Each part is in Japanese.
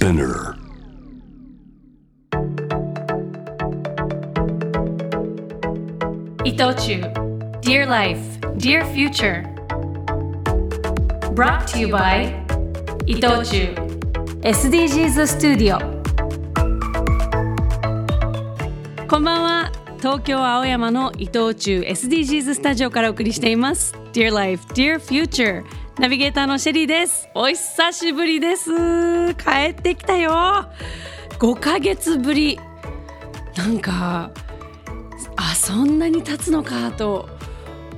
Spinner. 伊藤忠 Dear Life, Dear Future Brought to you by 伊藤忠 SDGs スタジオこんばんは東京青山の伊藤忠 SDGs スタジオからお送りしています Dear Life, Dear Future ナビゲーターのシェリーです。お久しぶりです。帰ってきたよ。5ヶ月ぶり。なんかあそんなに経つのかと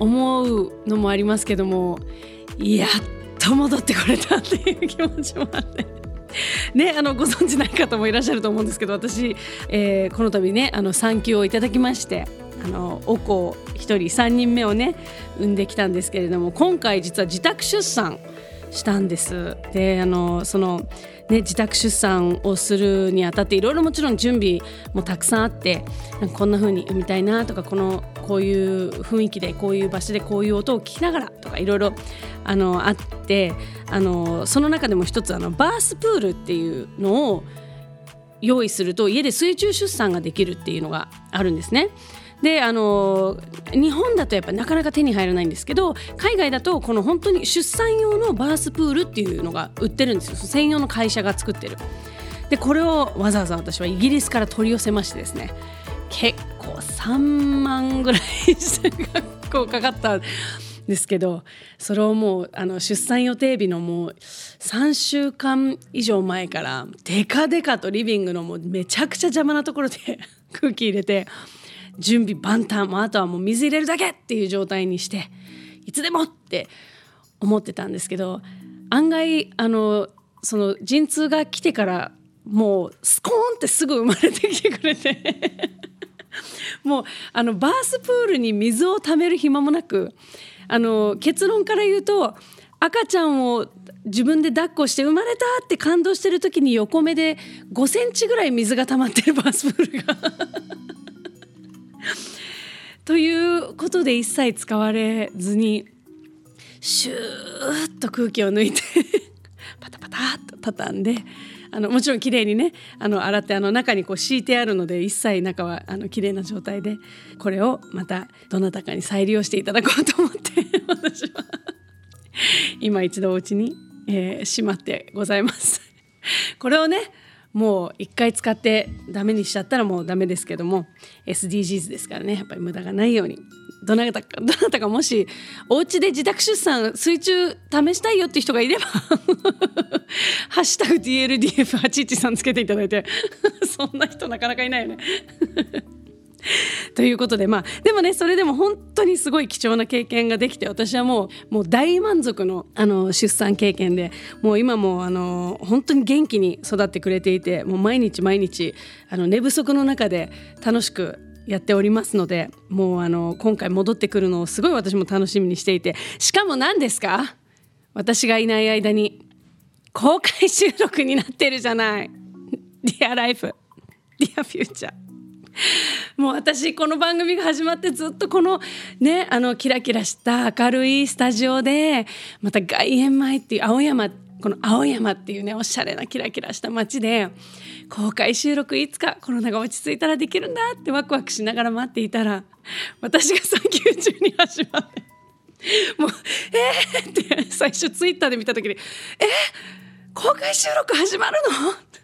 思うのもありますけどもやっと戻ってこれたっていう気持ちもあって。ね、あのご存知ない方もいらっしゃると思うんですけど私、えーこの度ねあの産休をいただきましてあのお子1人3人目をね産んできたんですけれども今回実は自宅出産したんです。であのそのね、自宅出産をするにあたっていろいろもちろん準備もたくさんあってこんな風に産みたいなとかこのこういう雰囲気でこういう場所でこういう音を聞きながらとかいろいろあのあってあのその中でも一つあのバースプールっていうのを用意すると家で水中出産ができるっていうのがあるんですね。であの日本だとやっぱなかなか手に入らないんですけど海外だとこの本当に出産用のバースプールっていうのが売ってるんですよ専用の会社が作ってる。でこれをわざわざ私はイギリスから取り寄せましてですね結構3万ぐらいして結構かかったんですけどそれをもうあの出産予定日のもう3週間以上前からデカデカとリビングのもうめちゃくちゃ邪魔なところで 空気入れて準備万端もあとはもう水入れるだけっていう状態にしていつでもって思ってたんですけど案外あのその陣痛が来てからもうスコーンってすぐ生まれてきてくれて もうあのバースプールに水をためる暇もなくあの結論から言うと赤ちゃんを自分で抱っこして生まれたって感動してる時に横目で5センチぐらい水が溜まってるバースプールが。ということで一切使われずにシューッと空気を抜いて パタパタっと畳んであのもちろん綺麗にねあの洗ってあの中にこう敷いてあるので一切中はあの綺麗な状態でこれをまたどなたかに再利用していただこうと思って 私は今一度お家に、えーしまってございます。これをねもう一回使ってダメにしちゃったらもうダメですけども SDGs ですからねやっぱり無駄がないようにどなたかどなたかもしお家で自宅出産水中試したいよって人がいれば「ハッシュタグ #DLDF813」つけていただいて そんな人なかなかいないよね。ということでまあでもねそれでも本当にすごい貴重な経験ができて私はもうもう大満足のあの出産経験でもう今もあの本当に元気に育ってくれていてもう毎日毎日あの寝不足の中で楽しくやっておりますのでもうあの今回戻ってくるのをすごい私も楽しみにしていてしかも何ですか？私がいない間に公開収録になってるじゃない。Dear Life Dear Future もう私この番組が始まってずっとこのねあのキラキラした明るいスタジオでまた外苑前っていう青山この青山っていうねおしゃれなキラキラした街で公開収録いつかコロナが落ち着いたらできるんだってワクワクしながら待っていたら私が産休中に始まってもう「えー!」って最初ツイッターで見た時に「え公開収録始まるの?」って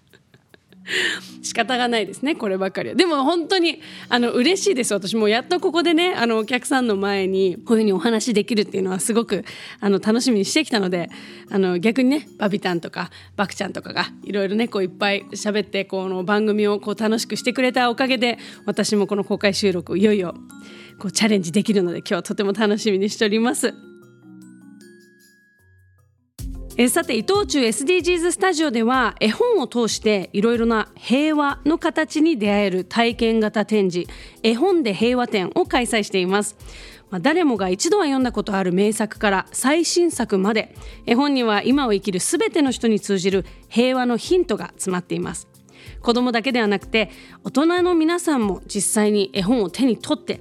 仕方がないですねこればかりはでも本当にあの嬉しいです私もやっとここでねあのお客さんの前にこういうふうにお話できるっていうのはすごくあの楽しみにしてきたのであの逆にねバビタンとかバクちゃんとかがいろいろねこういっぱい喋ってこの番組をこう楽しくしてくれたおかげで私もこの公開収録をいよいよこうチャレンジできるので今日はとても楽しみにしております。えさて伊藤忠 SDGs スタジオでは絵本を通していろいろな平和の形に出会える体験型展示絵本で平和展を開催しています。まあ誰もが一度は読んだことある名作から最新作まで絵本には今を生きるすべての人に通じる平和のヒントが詰まっています。子供だけではなくて大人の皆さんも実際に絵本を手に取って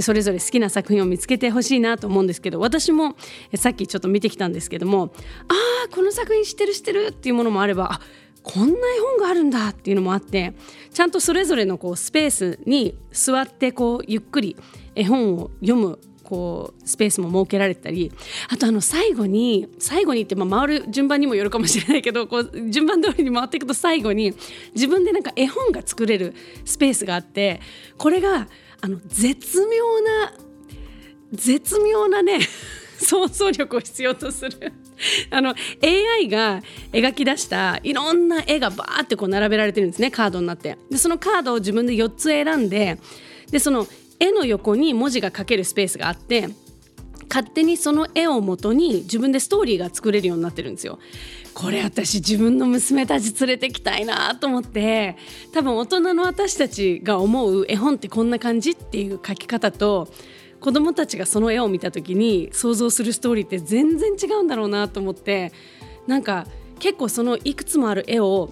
それぞれ好きな作品を見つけてほしいなと思うんですけど私もさっきちょっと見てきたんですけどもああこの作品知ってる知ってるっていうものもあればあこんな絵本があるんだっていうのもあってちゃんとそれぞれのこうスペースに座ってこうゆっくり絵本を読むこうスペースも設けられたりあとあの最後に最後にってまあ回る順番にもよるかもしれないけどこう順番通りに回っていくと最後に自分でなんか絵本が作れるスペースがあってこれがあの絶妙な絶妙なね 想像力を必要とする。あの AI が描き出したいろんな絵がバーってこう並べられてるんですねカードになって。でそのカードを自分で4つ選んででその絵の横に文字が書けるスペースがあって勝手にその絵をもとに自分でストーリーが作れるようになってるんですよ。これ私自分の娘たち連れてきたいなと思って多分大人の私たちが思う絵本ってこんな感じっていう書き方と子どもたちがその絵を見た時に想像するストーリーって全然違うんだろうなと思ってなんか結構そのいくつもある絵を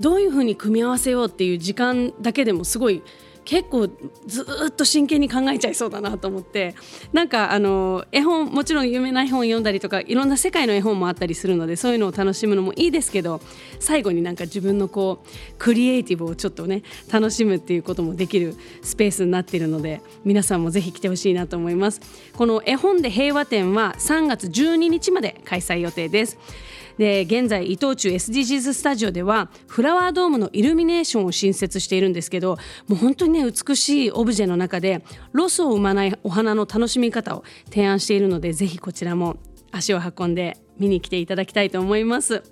どういうふうに組み合わせようっていう時間だけでもすごい結構ずっと真剣に考えちゃいそうだなと思って。なんかあの絵本もちろん有名な絵本読んだりとかいろんな世界の絵本もあったりするのでそういうのを楽しむのもいいですけど最後になんか自分のこうクリエイティブをちょっとね楽しむっていうこともできるスペースになっているので皆さんもぜひ来てほしいなと思います。この絵本で平和展は3月12日まで開催予定です。で現在伊藤忠 SDGs スタジオではフラワードームのイルミネーションを新設しているんですけどもう本当にね美しいオブジェの中でロスを生まないお花の楽しみ方を提案しているのでぜひこちらも足を運んで見に来ていただきたいと思います。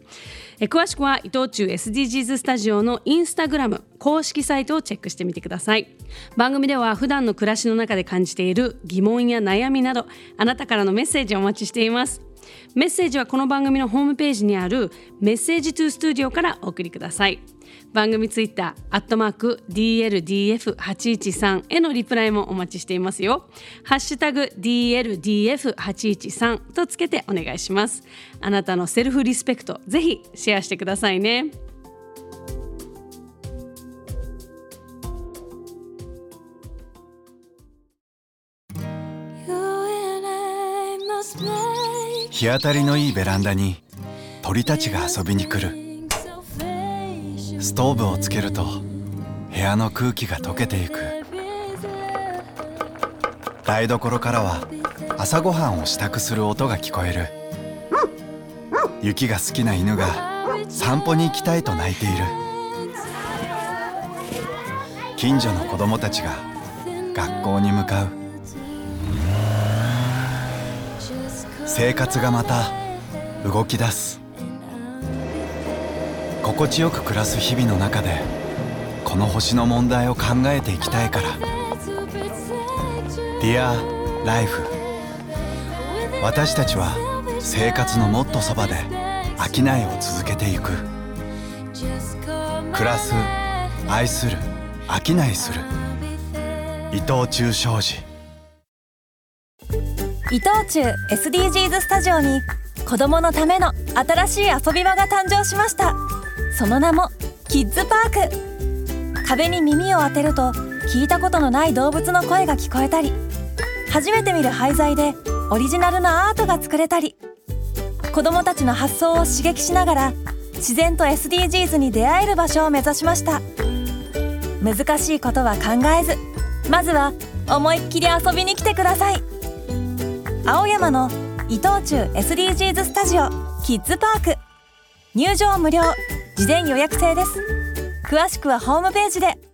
え詳しくは伊藤忠 SDGs スタジオのインスタグラム公式サイトをチェックしてみてください。番組では普段の暮らしの中で感じている疑問や悩みなどあなたからのメッセージをお待ちしています。メッセージはこの番組のホームページにあるメッセージトゥースタジオからお送りください。番組ツイッターアットマーク DLDF813 へのリプライもお待ちしていますよ。ハッシュタグ DLDF813 とつけてお願いします。あなたのセルフリスペクトぜひシェアしてくださいね。日当たりのいいベランダに鳥たちが遊びに来る。ストーブをつけると部屋の空気が溶けていく。台所からは朝ごはんを支度する音が聞こえる。雪が好きな犬が散歩に行きたいと泣いている。近所の子供たちが学校に向かう。生活がまた動き出す。心地よく暮らす日々の中でこの星の問題を考えていきたいから「Dear Life」私たちは生活のもっとそばで商いを続けていく。暮らす愛する商いする。伊藤忠商事。伊藤忠 SDGs スタジオに子どものための新しい遊び場が誕生しました。その名もキッズパーク。壁に耳を当てると聞いたことのない動物の声が聞こえたり初めて見る廃材でオリジナルのアートが作れたり子どもたちの発想を刺激しながら自然と SDGs に出会える場所を目指しました。難しいことは考えずまずは思いっきり遊びに来てください。青山の伊藤忠 SDGs スタジオキッズパーク。入場無料。事前予約制です。詳しくはホームページで。